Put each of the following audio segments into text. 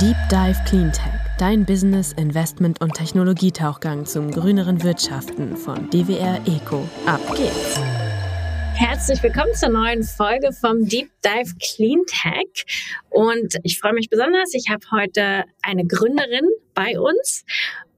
Deep Dive Cleantech, dein Business, Investment und Technologietauchgang zum grüneren Wirtschaften von DWR Eco. Ab geht's! Herzlich willkommen zur neuen Folge vom Deep Dive Cleantech. Und ich freue mich besonders. Ich habe heute eine Gründerin bei uns.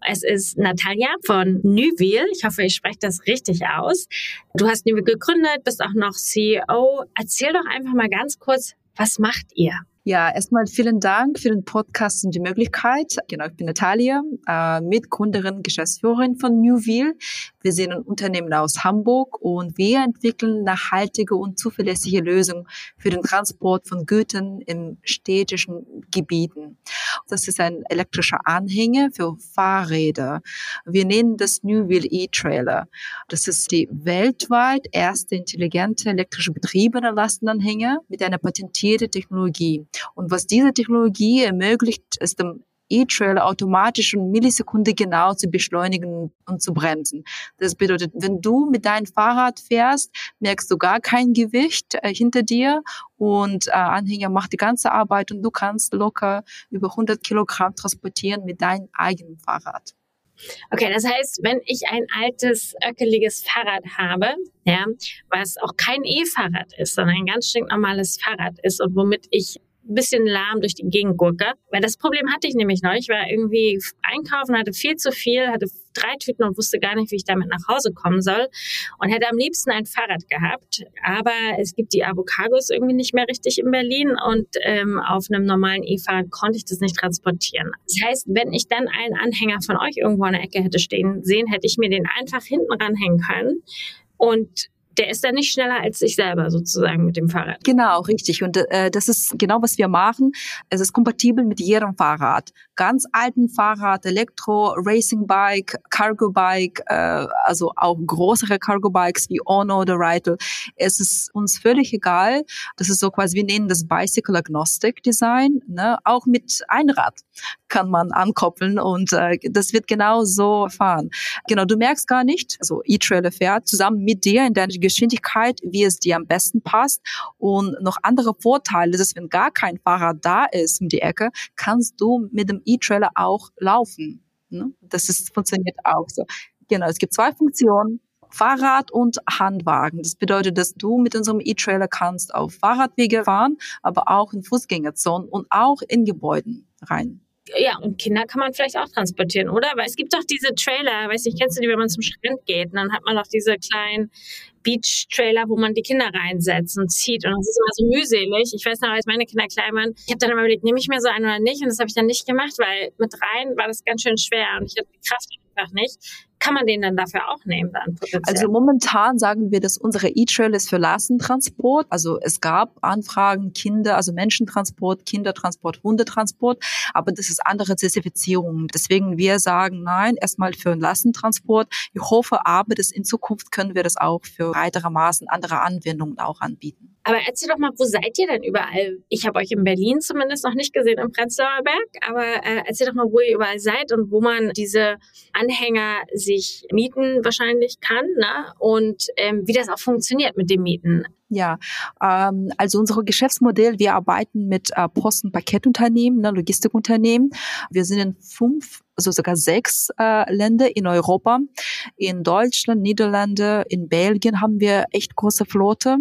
Es ist Natalia von Nüvil. Ich hoffe, ich spreche das richtig aus. Du hast Nüvil gegründet, bist auch noch CEO. Erzähl doch einfach mal ganz kurz, was macht ihr? Ja, erstmal vielen Dank für den Podcast und die Möglichkeit. Genau, ich bin Natalia, äh, Mitgründerin, Geschäftsführerin von Newville. Wir sind ein Unternehmen aus Hamburg und wir entwickeln nachhaltige und zuverlässige Lösungen für den Transport von Gütern in städtischen Gebieten. Das ist ein elektrischer Anhänger für Fahrräder. Wir nennen das Newville E-Trailer. Das ist die weltweit erste intelligente elektrische betriebene Lastenanhänger mit einer patentierten Technologie. Und was diese Technologie ermöglicht, ist dem E-Trailer automatisch und Millisekunde genau zu beschleunigen und zu bremsen. Das bedeutet, wenn du mit deinem Fahrrad fährst, merkst du gar kein Gewicht äh, hinter dir und äh, Anhänger macht die ganze Arbeit und du kannst locker über 100 Kilogramm transportieren mit deinem eigenen Fahrrad. Okay, das heißt, wenn ich ein altes, öckeliges Fahrrad habe, ja, was auch kein E-Fahrrad ist, sondern ein ganz stinknormales Fahrrad ist und womit ich bisschen lahm durch die Gegend gurke. Weil das Problem hatte ich nämlich noch. Ich war irgendwie einkaufen, hatte viel zu viel, hatte drei Tüten und wusste gar nicht, wie ich damit nach Hause kommen soll und hätte am liebsten ein Fahrrad gehabt. Aber es gibt die Avocados irgendwie nicht mehr richtig in Berlin und ähm, auf einem normalen E-Fahrrad konnte ich das nicht transportieren. Das heißt, wenn ich dann einen Anhänger von euch irgendwo an der Ecke hätte stehen sehen, hätte ich mir den einfach hinten ranhängen können und der ist dann nicht schneller als ich selber sozusagen mit dem Fahrrad. Genau, richtig. Und äh, das ist genau, was wir machen. Es ist kompatibel mit jedem Fahrrad. Ganz alten Fahrrad, Elektro, Racing Bike, Cargo Bike, äh, also auch größere Cargo Bikes wie Ono oder Reitel. Es ist uns völlig egal. Das ist so quasi, wir nennen das Bicycle Agnostic Design. Ne? Auch mit Einrad kann man ankoppeln und äh, das wird genau so fahren. Genau, du merkst gar nicht, also E-Trailer fährt zusammen mit dir in deiner Geschwindigkeit, wie es dir am besten passt. Und noch andere Vorteile, dass wenn gar kein Fahrer da ist um die Ecke, kannst du mit dem E-Trailer auch laufen. Ne? Das ist, funktioniert auch so. Genau, es gibt zwei Funktionen. Fahrrad und Handwagen. Das bedeutet, dass du mit unserem E-Trailer kannst auf Fahrradwege fahren, aber auch in Fußgängerzonen und auch in Gebäuden rein ja, und Kinder kann man vielleicht auch transportieren, oder? Weil es gibt doch diese Trailer, weiß nicht, kennst du die, wenn man zum Strand geht? Und dann hat man doch diese kleinen Beach-Trailer, wo man die Kinder reinsetzt und zieht. Und das ist immer so mühselig. Ich weiß noch, als meine Kinder klein waren, ich habe dann immer überlegt, nehme ich mir so einen oder nicht? Und das habe ich dann nicht gemacht, weil mit rein war das ganz schön schwer und ich hatte die Kraft einfach nicht kann man den dann dafür auch nehmen dann? Also momentan sagen wir, dass unsere E-Trail ist für Lastentransport. Also es gab Anfragen, Kinder, also Menschentransport, Kindertransport, Hundetransport, aber das ist andere Zertifizierung. Deswegen wir sagen nein, erstmal für einen Lastentransport. Ich hoffe aber, dass in Zukunft können wir das auch für weitere Maßen, andere Anwendungen auch anbieten. Aber erzähl doch mal, wo seid ihr denn überall? Ich habe euch in Berlin zumindest noch nicht gesehen, im Prenzlauer Berg, aber äh, erzähl doch mal, wo ihr überall seid und wo man diese Anhänger sich mieten wahrscheinlich kann ne? und ähm, wie das auch funktioniert mit dem Mieten. Ja, ähm, also unser Geschäftsmodell, wir arbeiten mit äh, Post- und Paketunternehmen, ne, Logistikunternehmen. Wir sind in fünf, also sogar sechs äh, Länder in Europa. In Deutschland, Niederlande, in Belgien haben wir echt große Flotte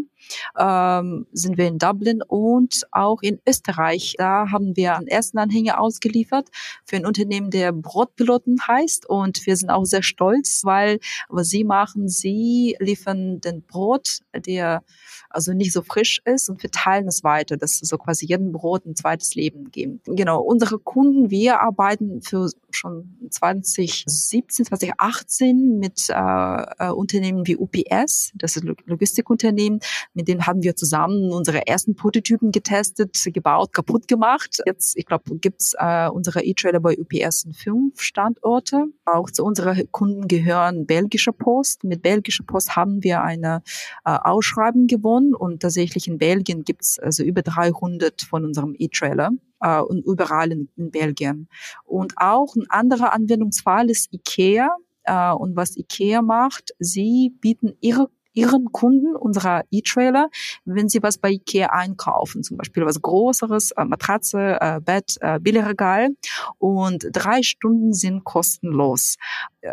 ähm, sind wir in Dublin und auch in Österreich. Da haben wir einen ersten Anhänger ausgeliefert für ein Unternehmen, der Brotpiloten heißt. Und wir sind auch sehr stolz, weil was sie machen, sie liefern den Brot, der also nicht so frisch ist und verteilen es weiter, dass so quasi jedem Brot ein zweites Leben geben. Genau, unsere Kunden, wir arbeiten für schon 2017, 2018 mit äh, äh, Unternehmen wie UPS, das ist Logistikunternehmen, mit denen haben wir zusammen unsere ersten Prototypen getestet, gebaut, kaputt gemacht. Jetzt, ich glaube, gibt's äh, unsere E-Trailer bei UPS in fünf Standorte. Auch zu unseren Kunden gehören belgische Post. Mit belgischer Post haben wir eine äh, Ausschreibung gewonnen und tatsächlich in Belgien gibt's also über 300 von unserem E-Trailer äh, und überall in, in Belgien. Und auch ein anderer Anwendungsfall ist IKEA. Äh, und was IKEA macht, sie bieten ihre ihren Kunden, unserer E-Trailer, wenn sie was bei Ikea einkaufen, zum Beispiel was Größeres, äh, Matratze, äh, Bett, äh, Billigregal und drei Stunden sind kostenlos.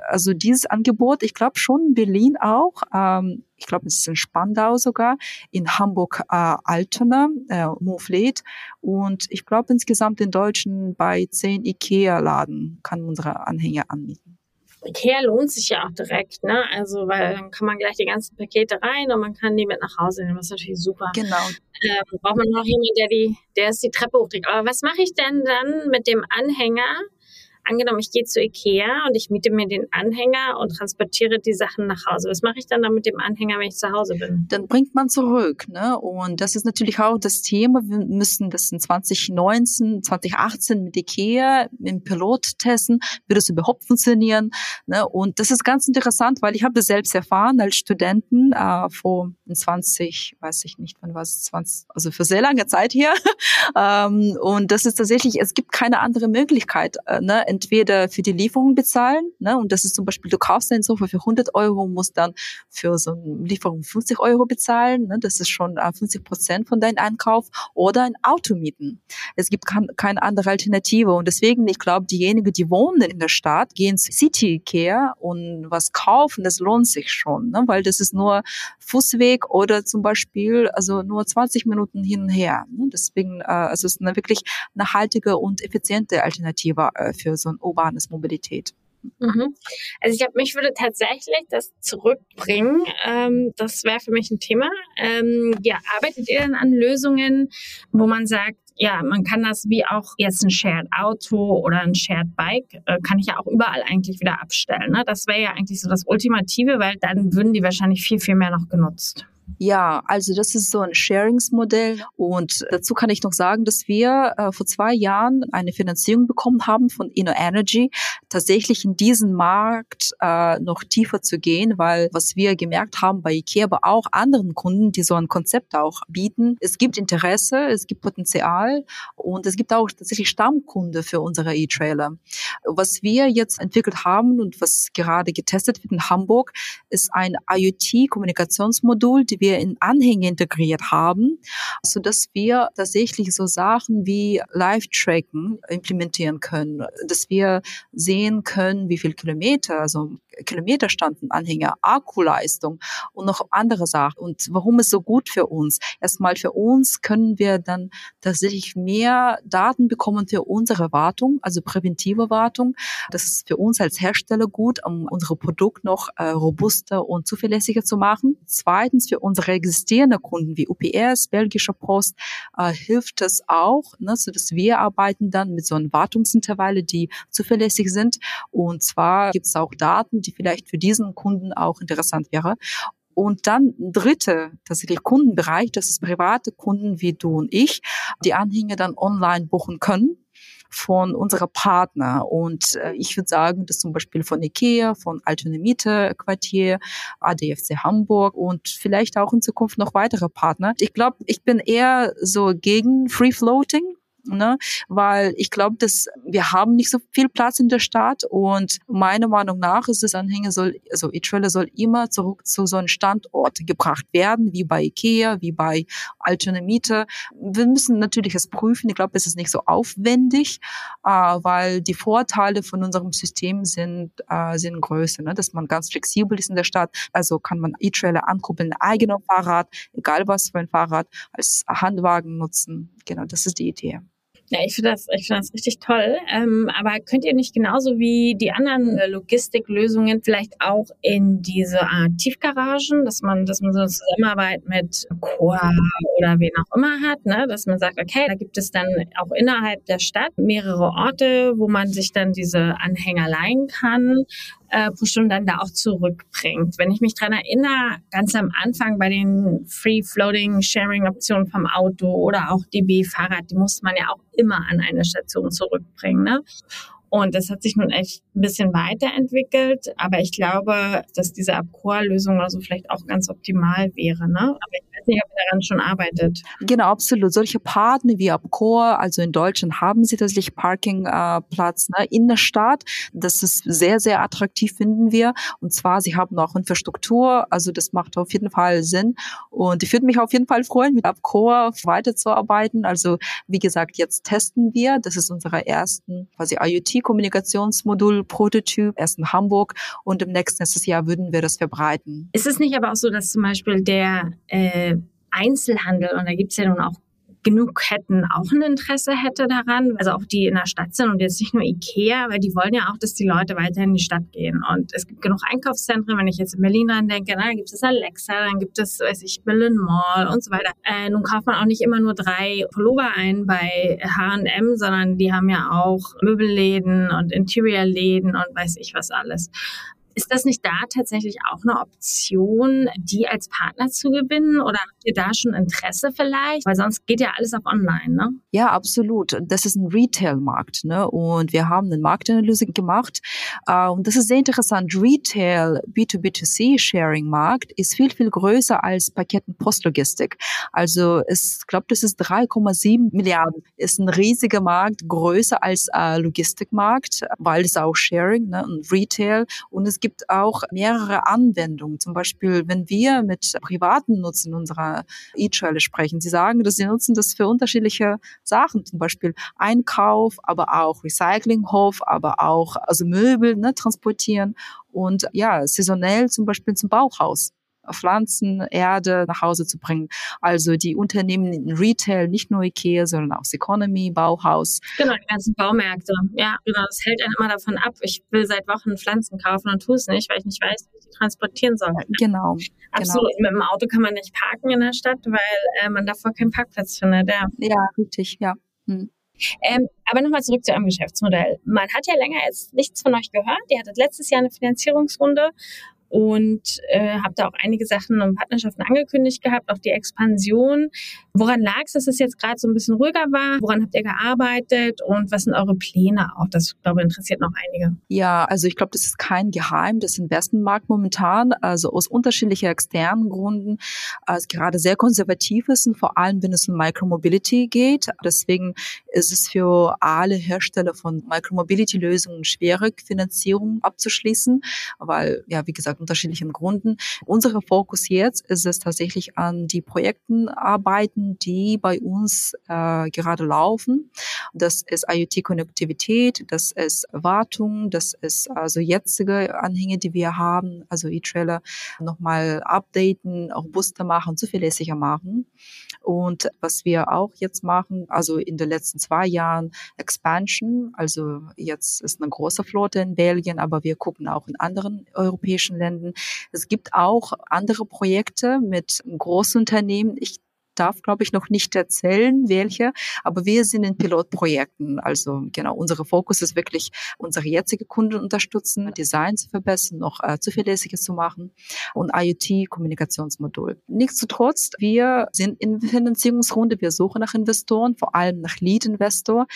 Also dieses Angebot, ich glaube schon in Berlin auch, ähm, ich glaube es ist in Spandau sogar, in Hamburg äh, Altona, äh, Mouflet und ich glaube insgesamt in Deutschen bei zehn Ikea-Laden kann unsere Anhänger anbieten. Ikea lohnt sich ja auch direkt, ne? Also, weil dann kann man gleich die ganzen Pakete rein und man kann die mit nach Hause nehmen. Das ist natürlich super. Genau. Ähm, braucht man noch jemanden, der die, der ist die Treppe hochträgt. Aber was mache ich denn dann mit dem Anhänger, angenommen, ich gehe zu Ikea und ich miete mir den Anhänger und transportiere die Sachen nach Hause. Was mache ich dann, dann mit dem Anhänger, wenn ich zu Hause bin? Dann bringt man zurück. Ne? Und das ist natürlich auch das Thema. Wir müssen das in 2019, 2018 mit Ikea im Pilot testen. Wird das überhaupt funktionieren? Ne? Und das ist ganz interessant, weil ich habe das selbst erfahren als Studenten äh, vor 20, weiß ich nicht, wann war es, 20, also für sehr lange Zeit hier. ähm, und das ist tatsächlich, es gibt keine andere Möglichkeit. Äh, ne? Entweder für die Lieferung bezahlen, ne, und das ist zum Beispiel, du kaufst ein Sofa für 100 Euro, musst dann für so eine Lieferung 50 Euro bezahlen, ne, das ist schon 50 Prozent von deinem Einkauf, oder ein Auto mieten. Es gibt keine andere Alternative und deswegen, ich glaube, diejenigen, die wohnen in der Stadt, gehen zu City Care und was kaufen, das lohnt sich schon, ne, weil das ist nur Fußweg oder zum Beispiel also nur 20 Minuten hin und her. Ne, deswegen, äh, also es ist eine wirklich nachhaltige und effiziente Alternative äh, für so so ein urbanes Mobilität. Mhm. Also ich glaube, mich würde tatsächlich das zurückbringen. Ähm, das wäre für mich ein Thema. Ähm, ja, arbeitet ihr denn an Lösungen, wo man sagt, ja, man kann das wie auch jetzt ein Shared Auto oder ein Shared Bike, äh, kann ich ja auch überall eigentlich wieder abstellen. Ne? Das wäre ja eigentlich so das Ultimative, weil dann würden die wahrscheinlich viel, viel mehr noch genutzt. Ja, also das ist so ein Sharings-Modell und dazu kann ich noch sagen, dass wir äh, vor zwei Jahren eine Finanzierung bekommen haben von InnoEnergy, tatsächlich in diesen Markt äh, noch tiefer zu gehen, weil was wir gemerkt haben bei IKEA, aber auch anderen Kunden, die so ein Konzept auch bieten, es gibt Interesse, es gibt Potenzial und es gibt auch tatsächlich Stammkunde für unsere E-Trailer. Was wir jetzt entwickelt haben und was gerade getestet wird in Hamburg, ist ein IoT-Kommunikationsmodul, die wir in Anhänge integriert haben, so dass wir tatsächlich so Sachen wie Live-Tracken implementieren können, dass wir sehen können, wie viel Kilometer, also Kilometerstand von Anhänger, Akkuleistung und noch andere Sachen. Und warum ist so gut für uns? Erstmal für uns können wir dann tatsächlich mehr Daten bekommen für unsere Wartung, also präventive Wartung. Das ist für uns als Hersteller gut, um unser Produkt noch äh, robuster und zuverlässiger zu machen. Zweitens für unsere existierenden Kunden wie UPS, Belgische Post, äh, hilft es auch, ne, so dass wir arbeiten dann mit so einem Wartungsintervalle, die zuverlässig sind. Und zwar gibt es auch Daten, die vielleicht für diesen Kunden auch interessant wäre. Und dann dritte, tatsächlich Kundenbereich, das ist private Kunden wie du und ich, die Anhänger dann online buchen können von unserer Partner. Und äh, ich würde sagen, dass zum Beispiel von IKEA, von Altona Miete Quartier, ADFC Hamburg und vielleicht auch in Zukunft noch weitere Partner. Ich glaube, ich bin eher so gegen Free Floating ne? weil ich glaube, dass wir haben nicht so viel Platz in der Stadt und meiner Meinung nach ist das Anhänger soll, also E-Trailer soll immer zurück zu so einem Standort gebracht werden, wie bei Ikea, wie bei Altona Miete. Wir müssen natürlich es prüfen. Ich glaube, es ist nicht so aufwendig, äh, weil die Vorteile von unserem System sind, äh, sind größer, ne? dass man ganz flexibel ist in der Stadt. Also kann man E-Trailer ankuppeln, eigenes Fahrrad, egal was für ein Fahrrad, als Handwagen nutzen. Genau, das ist die Idee. Ja, ich finde das, ich finde das richtig toll. Ähm, aber könnt ihr nicht genauso wie die anderen äh, Logistiklösungen vielleicht auch in diese Art Tiefgaragen, dass man, dass man so eine Zusammenarbeit mit Coa oder wen auch immer hat, ne, dass man sagt, okay, da gibt es dann auch innerhalb der Stadt mehrere Orte, wo man sich dann diese Anhänger leihen kann äh, pro Stunde dann da auch zurückbringt. Wenn ich mich dran erinnere, ganz am Anfang bei den Free-Floating-Sharing-Optionen vom Auto oder auch DB-Fahrrad, die musste man ja auch immer an eine Station zurückbringen. Ne? Und das hat sich nun echt ein bisschen weiterentwickelt. Aber ich glaube, dass diese Abcore-Lösung also vielleicht auch ganz optimal wäre. Ne? Aber weiß nicht, ob ihr daran schon arbeitet. Genau, absolut. Solche Partner wie Abcore, also in Deutschland haben sie tatsächlich Parkingplatz äh, ne, in der Stadt. Das ist sehr, sehr attraktiv, finden wir. Und zwar, sie haben auch Infrastruktur. Also das macht auf jeden Fall Sinn. Und ich würde mich auf jeden Fall freuen, mit Abcore weiterzuarbeiten. Also wie gesagt, jetzt testen wir. Das ist unsere ersten quasi IoT-Kommunikationsmodul Prototyp erst in Hamburg und im nächsten nächstes Jahr würden wir das verbreiten. Ist es nicht aber auch so, dass zum Beispiel der äh, Einzelhandel, und da gibt es ja nun auch genug Ketten auch ein Interesse hätte daran, also auch die in der Stadt sind und jetzt nicht nur Ikea, weil die wollen ja auch, dass die Leute weiter in die Stadt gehen. Und es gibt genug Einkaufszentren, wenn ich jetzt in Berlin dran denke, na, dann gibt es Alexa, dann gibt es, weiß ich, Berlin Mall und so weiter. Äh, nun kauft man auch nicht immer nur drei Pullover ein bei H&M, sondern die haben ja auch Möbelläden und Interiorläden und weiß ich was alles. Ist das nicht da tatsächlich auch eine Option, die als Partner zu gewinnen? Oder habt ihr da schon Interesse vielleicht? Weil sonst geht ja alles auf online, ne? Ja, absolut. Das ist ein Retail-Markt, ne? Und wir haben eine Marktanalyse gemacht. Uh, und das ist sehr interessant. Retail, B2B2C-Sharing-Markt ist viel, viel größer als Paket- und Postlogistik. Also ich glaube, das ist 3,7 Milliarden. Ist ein riesiger Markt, größer als äh, Logistikmarkt, weil es auch Sharing ne? und Retail. Und es gibt gibt auch mehrere Anwendungen. Zum Beispiel, wenn wir mit privaten Nutzen unserer E-Trail sprechen, sie sagen, dass sie nutzen das für unterschiedliche Sachen, zum Beispiel Einkauf, aber auch Recyclinghof, aber auch also Möbel ne, transportieren und ja, saisonell zum Beispiel zum Bauhaus. Pflanzen, Erde nach Hause zu bringen. Also die Unternehmen in Retail, nicht nur Ikea, sondern auch Economy, Bauhaus. Genau, die ganzen Baumärkte. Ja, genau. Das hält einen immer davon ab. Ich will seit Wochen Pflanzen kaufen und tue es nicht, weil ich nicht weiß, wie ich die transportieren soll. Genau. Absolut. Genau. Mit dem Auto kann man nicht parken in der Stadt, weil äh, man davor keinen Parkplatz findet. Ja, ja richtig, ja. Hm. Ähm, aber nochmal zurück zu eurem Geschäftsmodell. Man hat ja länger jetzt nichts von euch gehört. Ihr hattet letztes Jahr eine Finanzierungsrunde und äh, habe da auch einige Sachen und Partnerschaften angekündigt gehabt, auch die Expansion. Woran lag es, dass es jetzt gerade so ein bisschen ruhiger war? Woran habt ihr gearbeitet und was sind eure Pläne auch? Das, glaube ich, interessiert noch einige. Ja, also ich glaube, das ist kein Geheim des Investmentmarkt momentan, also aus unterschiedlichen externen Gründen, als gerade sehr konservativ ist und vor allem, wenn es um Micromobility geht. Deswegen ist es für alle Hersteller von Micromobility-Lösungen schwierig, Finanzierung abzuschließen, weil, ja, wie gesagt, unterschiedlichen Gründen. Unser Fokus jetzt ist es tatsächlich an die Projekten arbeiten, die bei uns äh, gerade laufen. Das ist IoT-Konnektivität, das ist Wartung, das ist also jetzige Anhänge, die wir haben, also E-Trailer nochmal updaten, robuster machen, zuverlässiger machen. Und was wir auch jetzt machen, also in den letzten zwei Jahren Expansion, also jetzt ist eine große Flotte in Belgien, aber wir gucken auch in anderen europäischen Ländern. Es gibt auch andere Projekte mit Großunternehmen. Ich darf, glaube ich, noch nicht erzählen, welche, aber wir sind in Pilotprojekten. Also genau, unser Fokus ist wirklich, unsere jetzige Kunden unterstützen, Design zu verbessern, noch äh, zuverlässiger zu machen und IoT-Kommunikationsmodul. Nichtsdestotrotz, wir sind in Finanzierungsrunde, wir suchen nach Investoren, vor allem nach Lead-Investor.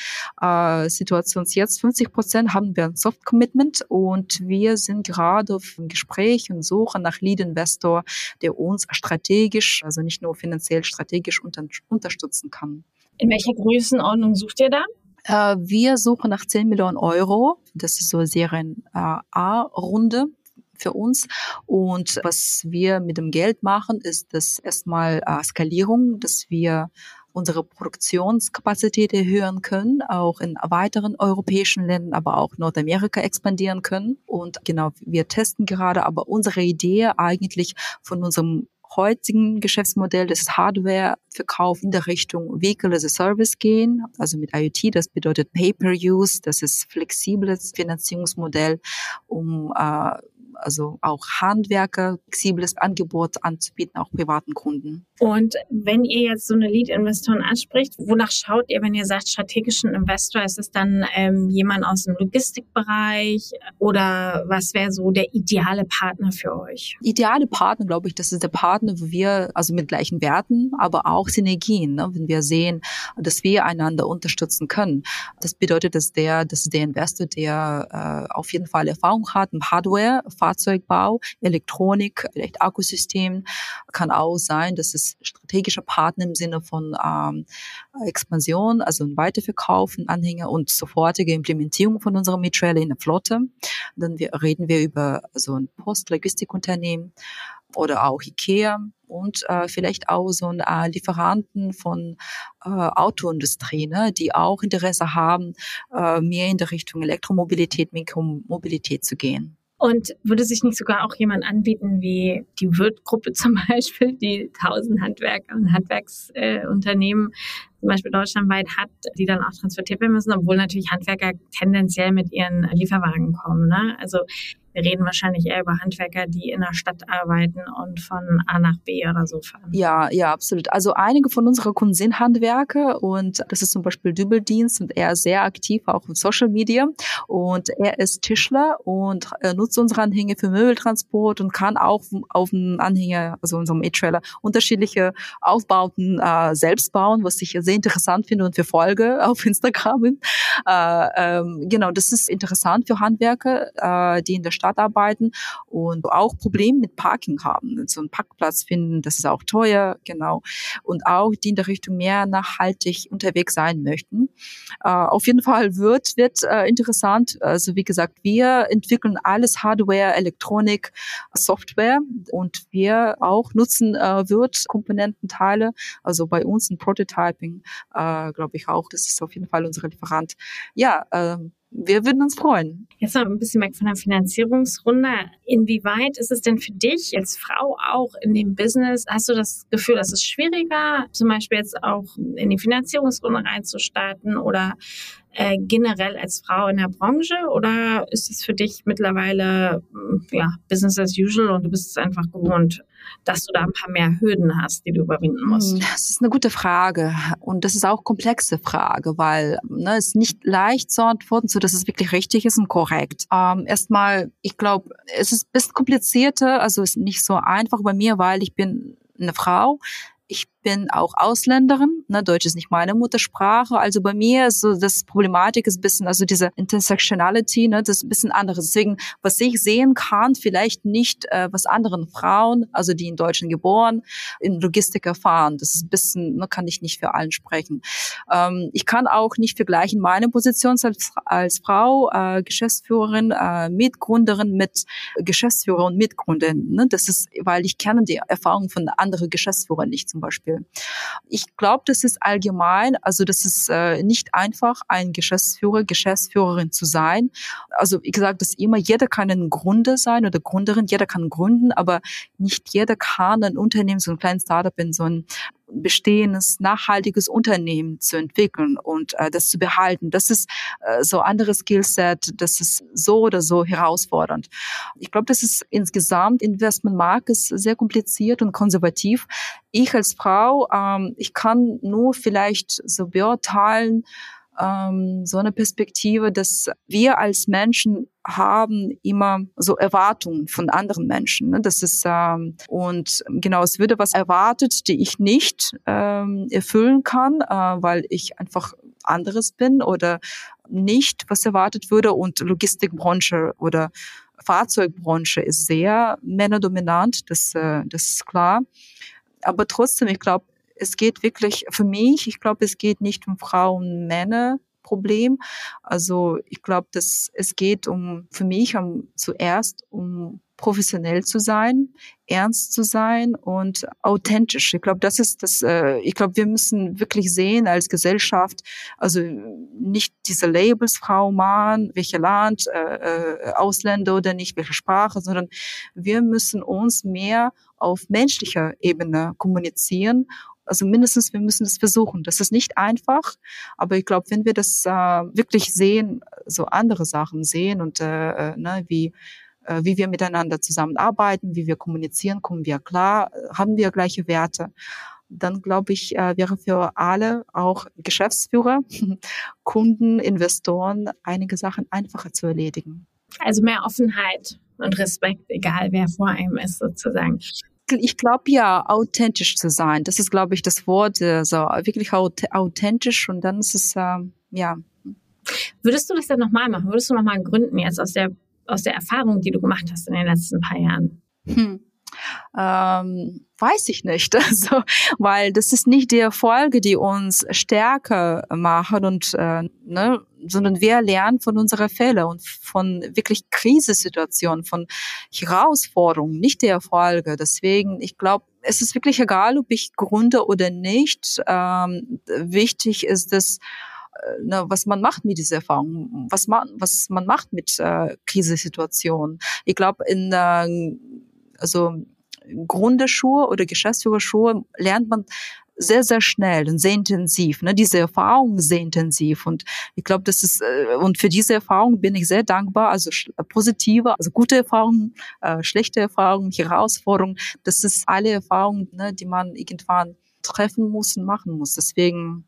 Äh, Situation jetzt 50 Prozent haben wir ein Soft-Commitment und wir sind gerade im Gespräch und suchen nach Lead-Investor, der uns strategisch, also nicht nur finanziell strategisch, strategisch unter unterstützen kann. In welcher Größenordnung sucht ihr da? Äh, wir suchen nach 10 Millionen Euro. Das ist so Serien äh, A-Runde für uns. Und was wir mit dem Geld machen, ist das erstmal äh, Skalierung, dass wir unsere Produktionskapazität erhöhen können, auch in weiteren europäischen Ländern, aber auch Nordamerika expandieren können. Und genau, wir testen gerade, aber unsere Idee eigentlich von unserem heutigen Geschäftsmodell des Hardware-Verkauf in der Richtung Vehicle as a Service gehen, also mit IoT. Das bedeutet Pay-per-Use, das ist flexibles Finanzierungsmodell, um äh, also auch Handwerker, flexibles Angebot anzubieten, auch privaten Kunden. Und wenn ihr jetzt so eine Lead-Investoren anspricht, wonach schaut ihr, wenn ihr sagt strategischen Investor? Ist es dann ähm, jemand aus dem Logistikbereich oder was wäre so der ideale Partner für euch? Ideale Partner, glaube ich, das ist der Partner, wo wir, also mit gleichen Werten, aber auch Synergien, ne? wenn wir sehen, dass wir einander unterstützen können. Das bedeutet, dass der, dass der Investor, der äh, auf jeden Fall Erfahrung hat im Hardware, Fahrzeugbau, Elektronik, vielleicht Akkusystem, kann auch sein, dass es strategischer Partner im Sinne von ähm, Expansion, also ein Weiterverkauf, ein Anhänger und sofortige Implementierung von unserer Mitrailer in der Flotte. Dann wir, reden wir über so ein Postlogistikunternehmen oder auch IKEA und äh, vielleicht auch so ein äh, Lieferanten von äh, Autoindustrie, ne, die auch Interesse haben, äh, mehr in der Richtung Elektromobilität, Mikromobilität zu gehen. Und würde sich nicht sogar auch jemand anbieten wie die Wirt-Gruppe zum Beispiel, die tausend Handwerker und Handwerksunternehmen zum Beispiel deutschlandweit hat, die dann auch transportiert werden müssen, obwohl natürlich Handwerker tendenziell mit ihren Lieferwagen kommen. Ne? Also wir reden wahrscheinlich eher über Handwerker, die in der Stadt arbeiten und von A nach B oder so fahren. Ja, ja, absolut. Also einige von unseren Kunden sind Handwerker und das ist zum Beispiel Dübeldienst und er ist sehr aktiv auch in Social Media und er ist Tischler und er nutzt unsere Anhänger für Möbeltransport und kann auch auf dem Anhänger, also unserem E-Trailer, unterschiedliche Aufbauten äh, selbst bauen, was ich sehr interessant finde und verfolge auf Instagram. Äh, ähm, genau, das ist interessant für Handwerker, äh, die in der arbeiten und auch Probleme mit Parking haben. So einen Parkplatz finden, das ist auch teuer, genau. Und auch die in der Richtung mehr nachhaltig unterwegs sein möchten. Äh, auf jeden Fall wird, wird äh, interessant. Also wie gesagt, wir entwickeln alles Hardware, Elektronik, Software und wir auch nutzen äh, wird Komponententeile. Also bei uns ein Prototyping, äh, glaube ich auch. Das ist auf jeden Fall unser Lieferant. Ja, äh, wir würden uns freuen. Jetzt noch ein bisschen weg von der Finanzierungsrunde. Inwieweit ist es denn für dich als Frau auch in dem Business? Hast du das Gefühl, dass es schwieriger, zum Beispiel jetzt auch in die Finanzierungsrunde reinzustarten oder äh, generell als Frau in der Branche? Oder ist es für dich mittlerweile ja, Business as usual und du bist es einfach gewohnt, dass du da ein paar mehr Hürden hast, die du überwinden musst? Hm, das ist eine gute Frage und das ist auch komplexe Frage, weil ne, es ist nicht leicht zu antworten, so dass es wirklich richtig ist und korrekt. Ähm, erstmal, ich glaube, es ist ein bisschen komplizierter, also es ist nicht so einfach bei mir, weil ich bin eine Frau. Ich bin auch Ausländerin, ne, Deutsch ist nicht meine Muttersprache, also bei mir ist so das Problematik ist ein bisschen, also diese Intersectionality, ne, das ist ein bisschen anderes. Deswegen, was ich sehen kann, vielleicht nicht, äh, was anderen Frauen, also die in Deutschland geboren, in Logistik erfahren. Das ist ein bisschen, ne, kann ich nicht für allen sprechen. Ähm, ich kann auch nicht vergleichen meine Position als, als Frau, äh, Geschäftsführerin, äh, Mitgründerin mit Geschäftsführer und Mitgründerin. Ne? Das ist, weil ich kenne die Erfahrung von anderen Geschäftsführern nicht zum Beispiel. Beispiel. Ich glaube, das ist allgemein, also das ist äh, nicht einfach, ein Geschäftsführer, Geschäftsführerin zu sein. Also wie gesagt, dass immer jeder kann ein Gründer sein oder Gründerin, jeder kann gründen, aber nicht jeder kann ein Unternehmen, so ein kleines Startup in so ein bestehendes, nachhaltiges Unternehmen zu entwickeln und äh, das zu behalten. Das ist äh, so anderes Skillset, das ist so oder so herausfordernd. Ich glaube, das ist insgesamt Investmentmarkt ist sehr kompliziert und konservativ. Ich als Frau, ähm, ich kann nur vielleicht so beurteilen, ähm, so eine Perspektive, dass wir als Menschen haben immer so Erwartungen von anderen Menschen. Ne? Das ist ähm, und genau, es würde was erwartet, die ich nicht ähm, erfüllen kann, äh, weil ich einfach anderes bin oder nicht, was erwartet würde. Und Logistikbranche oder Fahrzeugbranche ist sehr männerdominant, das, äh, das ist klar. Aber trotzdem, ich glaube, es geht wirklich für mich, ich glaube, es geht nicht um Frauen, Männer, Problem. Also ich glaube, dass es geht um für mich um, zuerst um professionell zu sein, ernst zu sein und authentisch. Ich glaube, das ist das. Äh, ich glaube, wir müssen wirklich sehen als Gesellschaft, also nicht diese Labels, Frau, Mann, welcher Land, äh, äh, Ausländer oder nicht, welche Sprache, sondern wir müssen uns mehr auf menschlicher Ebene kommunizieren also mindestens, wir müssen das versuchen. Das ist nicht einfach, aber ich glaube, wenn wir das äh, wirklich sehen, so andere Sachen sehen und äh, äh, ne, wie äh, wie wir miteinander zusammenarbeiten, wie wir kommunizieren, kommen wir klar, haben wir gleiche Werte dann glaube ich, äh, wäre für alle, auch Geschäftsführer, Kunden, Investoren, einige Sachen einfacher zu erledigen. Also mehr Offenheit und Respekt, egal wer vor einem ist, sozusagen. Ich glaube ja, authentisch zu sein. Das ist, glaube ich, das Wort, äh, so wirklich authentisch und dann ist es, äh, ja. Würdest du das dann nochmal machen? Würdest du nochmal gründen jetzt aus der, aus der Erfahrung, die du gemacht hast in den letzten paar Jahren? Hm. Ähm, weiß ich nicht. Also, weil das ist nicht die Erfolge, die uns stärker machen und äh, ne, sondern wir lernen von unserer Fälle und von wirklich Krisensituationen, von Herausforderungen, nicht die Erfolge. Deswegen, ich glaube, es ist wirklich egal, ob ich gründe oder nicht. Ähm, wichtig ist es, äh, ne, was man macht mit dieser Erfahrung, was man, was man macht mit äh, Krisensituationen. Ich glaube, in äh, also Grundschuhe oder Geschäftsführerschuhe lernt man sehr, sehr schnell und sehr intensiv, ne, diese Erfahrung sehr intensiv. Und ich glaube, das ist, äh, und für diese Erfahrung bin ich sehr dankbar, also positive, also gute Erfahrungen, äh, schlechte Erfahrungen, Herausforderungen, das ist alle Erfahrungen, ne, die man irgendwann treffen muss und machen muss. Deswegen,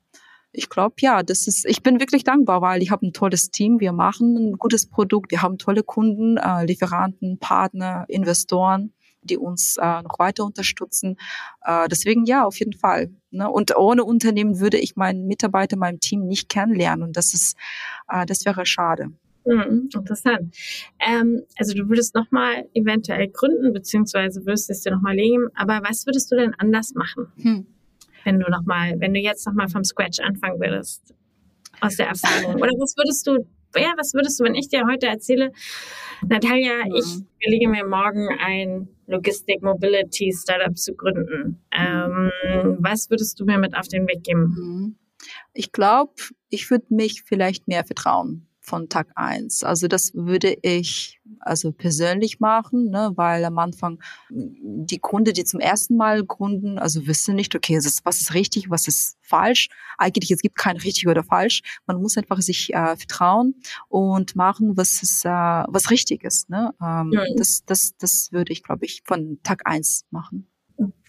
ich glaube, ja, das ist, ich bin wirklich dankbar, weil ich habe ein tolles Team, wir machen ein gutes Produkt, wir haben tolle Kunden, äh, Lieferanten, Partner, Investoren die uns äh, noch weiter unterstützen. Äh, deswegen ja, auf jeden Fall. Ne? Und ohne Unternehmen würde ich meinen Mitarbeiter, meinem Team nicht kennenlernen. Und das ist, äh, das wäre schade. Mhm, interessant. Ähm, also du würdest nochmal eventuell gründen, beziehungsweise würdest es dir nochmal legen. Aber was würdest du denn anders machen? Hm. Wenn du noch mal, wenn du jetzt nochmal vom Scratch anfangen würdest? Aus der Erfahrung. Oder was würdest du ja, was würdest du, wenn ich dir heute erzähle, Natalia, mhm. ich überlege mir morgen ein Logistik Mobility Startup zu gründen. Ähm, was würdest du mir mit auf den Weg geben? Mhm. Ich glaube, ich würde mich vielleicht mehr vertrauen von Tag eins. Also das würde ich also persönlich machen, ne, weil am Anfang die Gründe, die zum ersten Mal gründen, also wissen nicht, okay, was ist richtig, was ist falsch. Eigentlich es gibt kein richtig oder falsch. Man muss einfach sich äh, vertrauen und machen, was ist, äh, was richtig ist. Ne? Ähm, ja. Das, das, das würde ich, glaube ich, von Tag eins machen.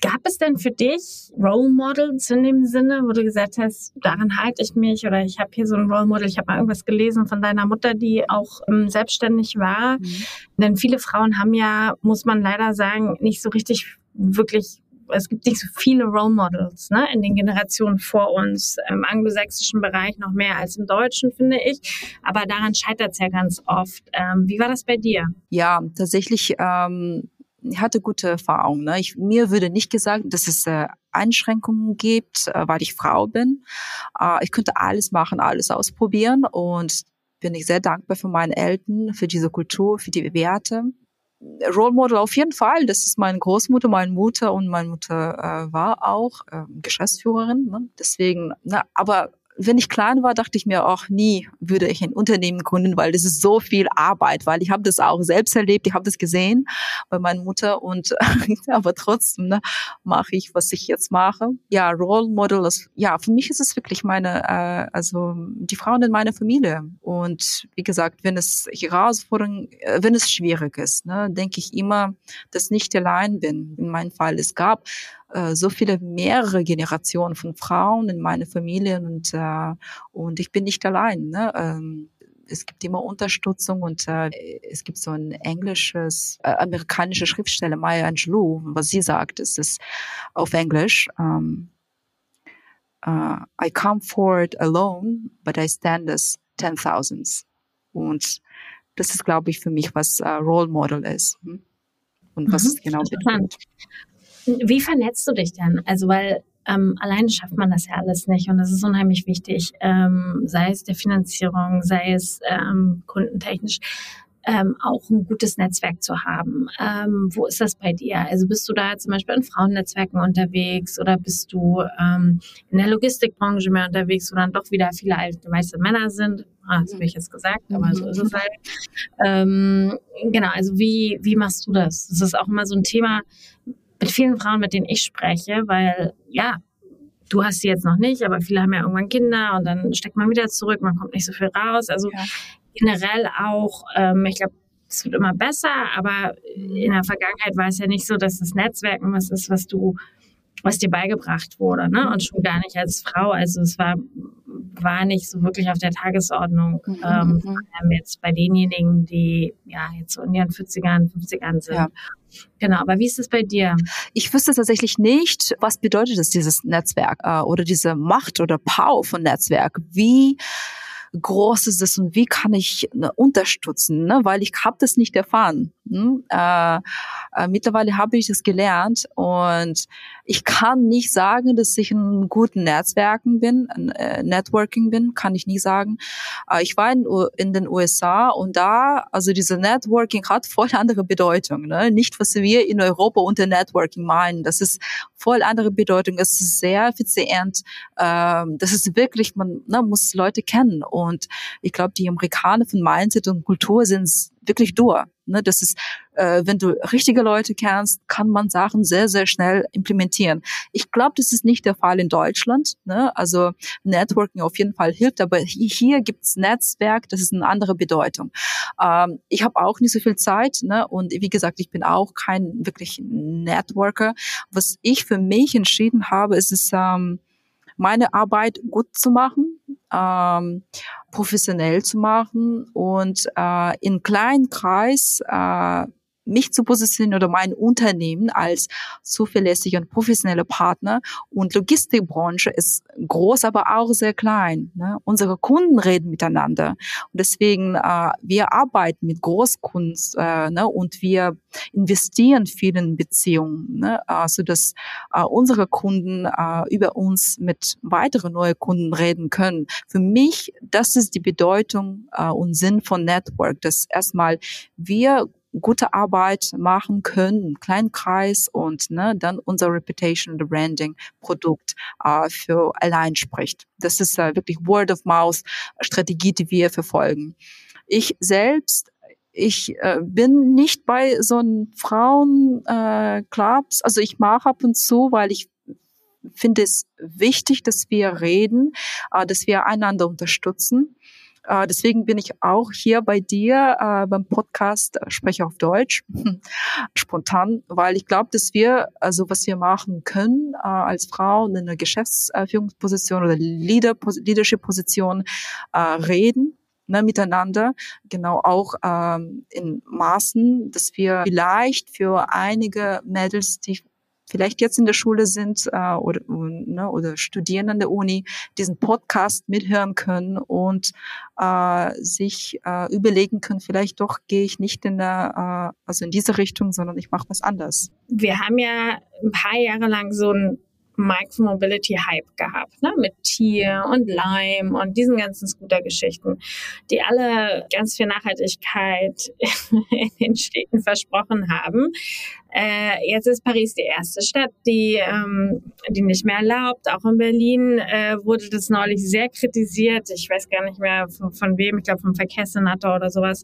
Gab es denn für dich Role Models in dem Sinne, wo du gesagt hast, daran halte ich mich oder ich habe hier so ein Role Model, ich habe mal irgendwas gelesen von deiner Mutter, die auch ähm, selbstständig war. Mhm. Denn viele Frauen haben ja, muss man leider sagen, nicht so richtig wirklich es gibt nicht so viele Role Models ne, in den Generationen vor uns, im anglosächsischen Bereich noch mehr als im deutschen, finde ich. Aber daran scheitert es ja ganz oft. Ähm, wie war das bei dir? Ja, tatsächlich ähm, hatte gute Erfahrungen. Ne? Ich, mir würde nicht gesagt, dass es äh, Einschränkungen gibt, äh, weil ich Frau bin. Äh, ich könnte alles machen, alles ausprobieren und bin ich sehr dankbar für meine Eltern, für diese Kultur, für die Werte. Role Model auf jeden Fall. Das ist meine Großmutter, meine Mutter und meine Mutter äh, war auch äh, Geschäftsführerin. Ne? Deswegen, ne, aber wenn ich klein war, dachte ich mir auch nie würde ich ein Unternehmen gründen, weil das ist so viel Arbeit, weil ich habe das auch selbst erlebt, ich habe das gesehen bei meiner Mutter und aber trotzdem ne, mache ich, was ich jetzt mache. Ja, Role Model, ist, ja, für mich ist es wirklich meine, äh, also die Frauen in meiner Familie und wie gesagt, wenn es Herausforderungen, äh, wenn es schwierig ist, ne, denke ich immer, dass ich nicht allein bin. In meinem Fall es gab äh, so viele mehrere Generationen von Frauen in meiner Familie und äh, und ich bin nicht allein. Ne? Ähm, es gibt immer Unterstützung und äh, es gibt so ein englisches, äh, amerikanische Schriftsteller, Maya Angelou, was sie sagt, ist es auf Englisch. Um, uh, I come forward alone, but I stand as ten thousands. Und das ist, glaube ich, für mich, was uh, Role Model ist. Hm? Und was mhm, es genau bedeutet. Wie vernetzt du dich denn? Also, weil ähm, alleine schafft man das ja alles nicht und das ist unheimlich wichtig, ähm, sei es der Finanzierung, sei es ähm, kundentechnisch. Ähm, auch ein gutes Netzwerk zu haben. Ähm, wo ist das bei dir? Also bist du da zum Beispiel in Frauennetzwerken unterwegs oder bist du ähm, in der Logistikbranche mehr unterwegs, wo dann doch wieder viele alte weiße Männer sind? Ah, das habe ich jetzt gesagt, aber so ist es halt. Ähm, genau, also wie, wie machst du das? Das ist auch immer so ein Thema, mit vielen Frauen, mit denen ich spreche, weil ja, du hast sie jetzt noch nicht, aber viele haben ja irgendwann Kinder und dann steckt man wieder zurück, man kommt nicht so viel raus. Also ja. generell auch, ähm, ich glaube, es wird immer besser, aber in der Vergangenheit war es ja nicht so, dass das Netzwerken was ist, was du was dir beigebracht wurde, ne? Und schon gar nicht als Frau. Also es war, war nicht so wirklich auf der Tagesordnung. Mhm. Ähm, mhm. jetzt bei denjenigen, die ja jetzt so in ihren 40ern, 50ern sind. Ja. Genau, aber wie ist es bei dir? Ich wüsste tatsächlich nicht, was bedeutet es, dieses Netzwerk äh, oder diese Macht oder Power von Netzwerk. Wie groß ist es und wie kann ich ne, unterstützen, ne? weil ich habe das nicht erfahren. Hm? Äh, äh, mittlerweile habe ich das gelernt und ich kann nicht sagen, dass ich in guten Netzwerken bin, äh, Networking bin, kann ich nie sagen. Ich war in, in, den USA und da, also diese Networking hat voll andere Bedeutung. Ne? Nicht, was wir in Europa unter Networking meinen. Das ist voll andere Bedeutung. Es ist sehr effizient. Ähm, das ist wirklich, man ne, muss Leute kennen. Und ich glaube, die Amerikaner von Mindset und Kultur sind wirklich durch. Ne, das ist, äh, wenn du richtige Leute kennst, kann man Sachen sehr, sehr schnell implementieren. Ich glaube, das ist nicht der Fall in Deutschland. Ne? Also Networking auf jeden Fall hilft, aber hier gibt's Netzwerk, das ist eine andere Bedeutung. Ähm, ich habe auch nicht so viel Zeit ne? und wie gesagt, ich bin auch kein wirklich Networker. Was ich für mich entschieden habe, ist es, ähm, meine Arbeit gut zu machen, ähm, professionell zu machen und äh, in kleinen Kreis äh, mich zu positionieren oder mein Unternehmen als zuverlässiger und professioneller Partner. Und Logistikbranche ist groß, aber auch sehr klein. Ne? Unsere Kunden reden miteinander. Und deswegen, äh, wir arbeiten mit Großkunden äh, ne? und wir investieren viel in Beziehungen, ne? äh, sodass äh, unsere Kunden äh, über uns mit weiteren neuen Kunden reden können. Für mich, das ist die Bedeutung äh, und Sinn von Network, dass erstmal wir gute Arbeit machen können, kleinen Kreis und ne, dann unser Reputation und Branding Produkt äh, für allein spricht. Das ist äh, wirklich Word of Mouth Strategie, die wir verfolgen. Ich selbst ich äh, bin nicht bei so einen Frauenclubs, äh, also ich mache ab und zu, weil ich finde es wichtig, dass wir reden, äh, dass wir einander unterstützen. Äh, deswegen bin ich auch hier bei dir äh, beim Podcast äh, Spreche auf Deutsch. Spontan, weil ich glaube, dass wir, also was wir machen können äh, als Frau in einer Geschäftsführungsposition oder Leader, Leadership-Position äh, reden ne, miteinander, genau auch ähm, in Maßen, dass wir vielleicht für einige Mädels, die vielleicht jetzt in der Schule sind äh, oder, ne, oder studieren an der Uni, diesen Podcast mithören können und äh, sich äh, überlegen können, vielleicht doch gehe ich nicht in der, äh, also in diese Richtung, sondern ich mache was anders. Wir haben ja ein paar Jahre lang so ein Micromobility-Hype gehabt, ne? mit Tier und Lime und diesen ganzen Scooter-Geschichten, die alle ganz viel Nachhaltigkeit in den Städten versprochen haben. Äh, jetzt ist Paris die erste Stadt, die, ähm, die nicht mehr erlaubt. Auch in Berlin äh, wurde das neulich sehr kritisiert. Ich weiß gar nicht mehr von, von wem, ich glaube vom Verkehrssenator oder sowas,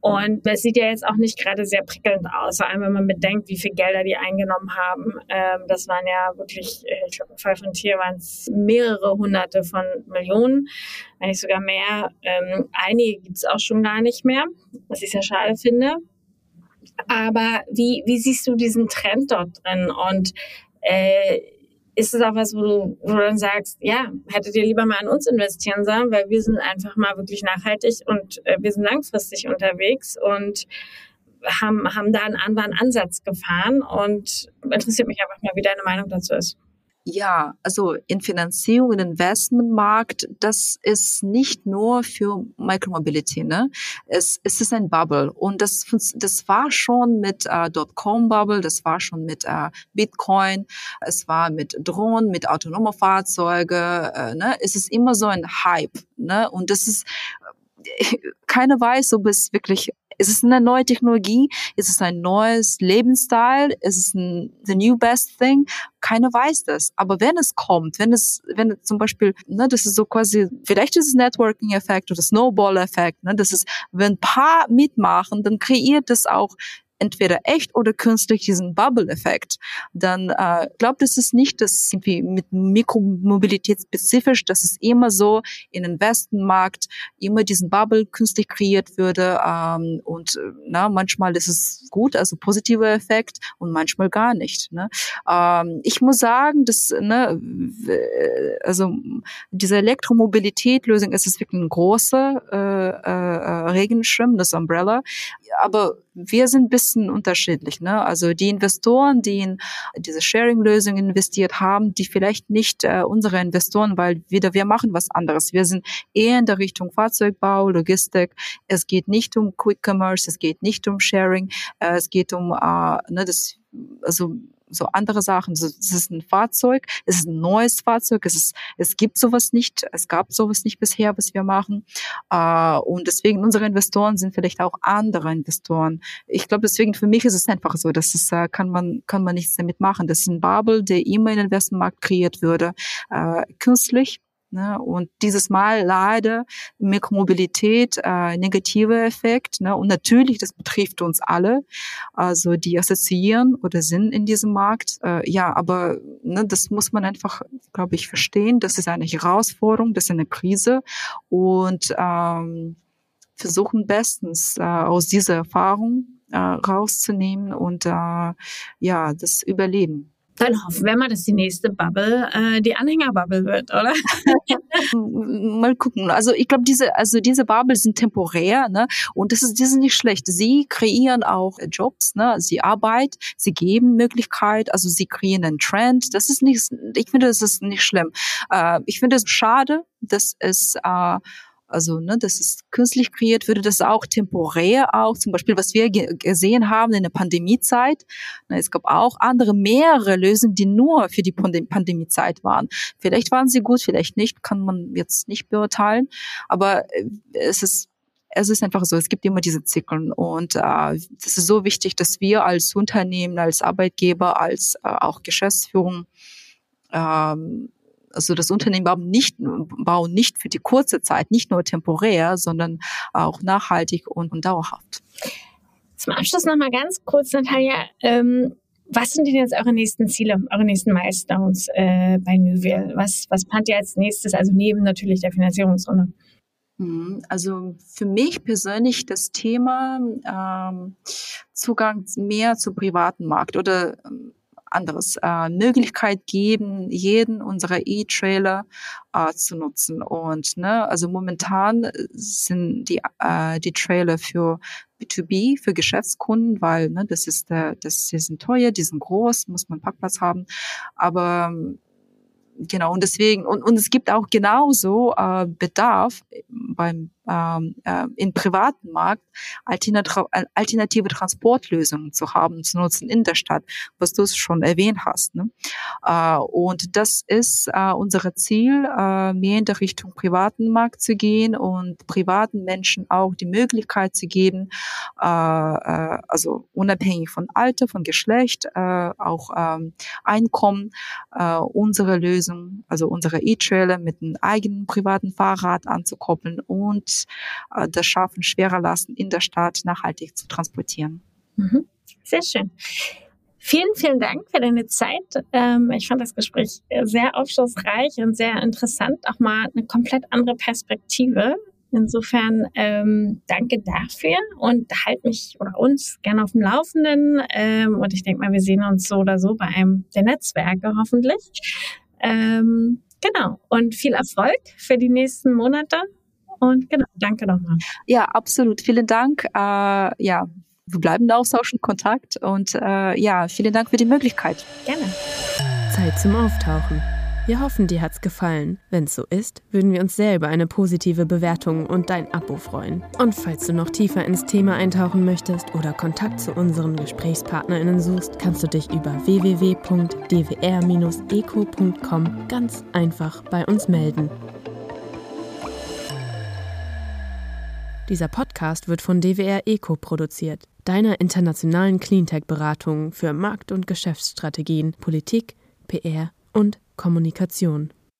und das sieht ja jetzt auch nicht gerade sehr prickelnd aus, vor allem wenn man bedenkt, wie viel Gelder die eingenommen haben. Ähm, das waren ja wirklich, äh, ich glaube, im Fall von Tier waren es mehrere hunderte von Millionen, wenn nicht sogar mehr. Ähm, einige gibt es auch schon gar nicht mehr, was ich sehr schade finde. Aber wie, wie siehst du diesen Trend dort drin? Und äh, ist es auch was, wo du, wo du dann sagst, ja, hättet ihr lieber mal an uns investieren sollen, weil wir sind einfach mal wirklich nachhaltig und äh, wir sind langfristig unterwegs und haben, haben da einen anderen Ansatz gefahren und interessiert mich einfach mal, wie deine Meinung dazu ist. Ja, also in Finanzierung, in Investmentmarkt, das ist nicht nur für Micromobility, ne? Es, es ist ein Bubble und das, das war schon mit äh, Dotcom-Bubble, das war schon mit äh, Bitcoin, es war mit Drohnen, mit autonomen Fahrzeuge, äh, ne? Es ist immer so ein Hype, ne? Und das ist keiner weiß, ob es wirklich ist es eine neue Technologie? Ist es ein neues Lebensstil? Ist es ein the new best thing? Keiner weiß das. Aber wenn es kommt, wenn es, wenn zum Beispiel, ne, das ist so quasi, vielleicht ist es Networking-Effekt oder Snowball-Effekt, ne, das ist, wenn ein paar mitmachen, dann kreiert es auch entweder echt oder künstlich diesen Bubble-Effekt, dann äh, glaubt es ist nicht, dass irgendwie mit Mikromobilität spezifisch, dass es immer so in den Westenmarkt immer diesen Bubble künstlich kreiert würde ähm, und na, manchmal ist es gut, also positiver Effekt und manchmal gar nicht. Ne? Ähm, ich muss sagen, dass ne, also diese Elektromobilität-Lösung ist es wirklich ein großer äh, äh, Regenschirm, das Umbrella, aber wir sind ein bisschen unterschiedlich. Ne? Also die Investoren, die in diese Sharing-Lösung investiert haben, die vielleicht nicht äh, unsere Investoren, weil wieder wir machen was anderes. Wir sind eher in der Richtung Fahrzeugbau, Logistik. Es geht nicht um Quick Commerce, es geht nicht um Sharing, äh, es geht um äh, ne, das also so andere Sachen. Es ist ein Fahrzeug, es ist ein neues Fahrzeug, es ist, es gibt sowas nicht, es gab sowas nicht bisher, was wir machen. Äh, und deswegen unsere Investoren sind vielleicht auch andere Investoren. Ich glaube, deswegen für mich ist es einfach so, dass es äh, kann man kann man nichts damit machen. Das ist ein Bubble, der immer in den Investmentmarkt kreiert würde, äh, künstlich Ne? Und dieses Mal leider Mikromobilität, äh, negativer Effekt. Ne? Und natürlich, das betrifft uns alle, also die assoziieren oder sind in diesem Markt. Äh, ja, aber ne, das muss man einfach, glaube ich, verstehen. Das ist eine Herausforderung, das ist eine Krise. Und ähm, versuchen bestens äh, aus dieser Erfahrung äh, rauszunehmen und äh, ja, das Überleben. Dann hoffen wir mal, dass die nächste Bubble äh, die Anhängerbubble wird, oder? mal gucken. Also ich glaube, diese, also diese Bubble sind temporär, ne? Und das ist, das ist nicht schlecht. Sie kreieren auch Jobs, ne? Sie Arbeit, sie geben Möglichkeit, also sie kreieren einen Trend. Das ist nicht, ich finde, das ist nicht schlimm. Äh, ich finde es schade, dass es äh, also ne, das ist künstlich kreiert, würde das auch temporär auch, zum Beispiel, was wir gesehen haben in der Pandemiezeit. Ne, es gab auch andere, mehrere Lösungen, die nur für die Pandemiezeit waren. Vielleicht waren sie gut, vielleicht nicht, kann man jetzt nicht beurteilen. Aber äh, es ist es ist einfach so, es gibt immer diese Zyklen und äh, das ist so wichtig, dass wir als Unternehmen, als Arbeitgeber, als äh, auch Geschäftsführung ähm, also das Unternehmen bauen nicht, bauen nicht für die kurze Zeit, nicht nur temporär, sondern auch nachhaltig und, und dauerhaft. Zum Abschluss nochmal ganz kurz, Natalia. Ähm, was sind denn jetzt eure nächsten Ziele, eure nächsten Milestones äh, bei Newville? Was, was plant ihr als nächstes, also neben natürlich der Finanzierungsrunde? Mhm, also für mich persönlich das Thema ähm, Zugang mehr zum privaten Markt oder ähm, anderes äh, Möglichkeit geben, jeden unserer E-Trailer äh, zu nutzen. Und ne, also momentan sind die äh, die Trailer für B2B für Geschäftskunden, weil ne, das ist der, das die sind teuer, die sind groß, muss man Parkplatz haben. Aber genau und deswegen und, und es gibt auch genauso äh, Bedarf beim im privaten Markt alternative, Transportlösungen zu haben, zu nutzen in der Stadt, was du schon erwähnt hast. Ne? Äh, und das ist äh, unser Ziel, äh, mehr in der Richtung privaten Markt zu gehen und privaten Menschen auch die Möglichkeit zu geben, äh, äh, also unabhängig von Alter, von Geschlecht, äh, auch ähm, Einkommen, äh, unsere Lösung, also unsere E-Trailer mit einem eigenen privaten Fahrrad anzukoppeln und äh, das Schaffen schwerer lassen, in der Stadt nachhaltig zu transportieren. Mhm. Sehr schön. Vielen, vielen Dank für deine Zeit. Ähm, ich fand das Gespräch sehr aufschlussreich und sehr interessant. Auch mal eine komplett andere Perspektive. Insofern ähm, danke dafür und halt mich oder uns gerne auf dem Laufenden. Ähm, und ich denke mal, wir sehen uns so oder so bei einem der Netzwerke hoffentlich. Genau. Und viel Erfolg für die nächsten Monate und genau, danke nochmal. Ja, absolut. Vielen Dank. Äh, ja, wir bleiben da Austausch und Kontakt und äh, ja, vielen Dank für die Möglichkeit. Gerne. Zeit zum Auftauchen. Wir hoffen, dir hat's gefallen. Wenn's so ist, würden wir uns sehr über eine positive Bewertung und dein Abo freuen. Und falls du noch tiefer ins Thema eintauchen möchtest oder Kontakt zu unseren GesprächspartnerInnen suchst, kannst du dich über www.dwr-eco.com ganz einfach bei uns melden. Dieser Podcast wird von DWR Eco produziert, deiner internationalen Cleantech-Beratung für Markt- und Geschäftsstrategien, Politik, PR und Kommunikation.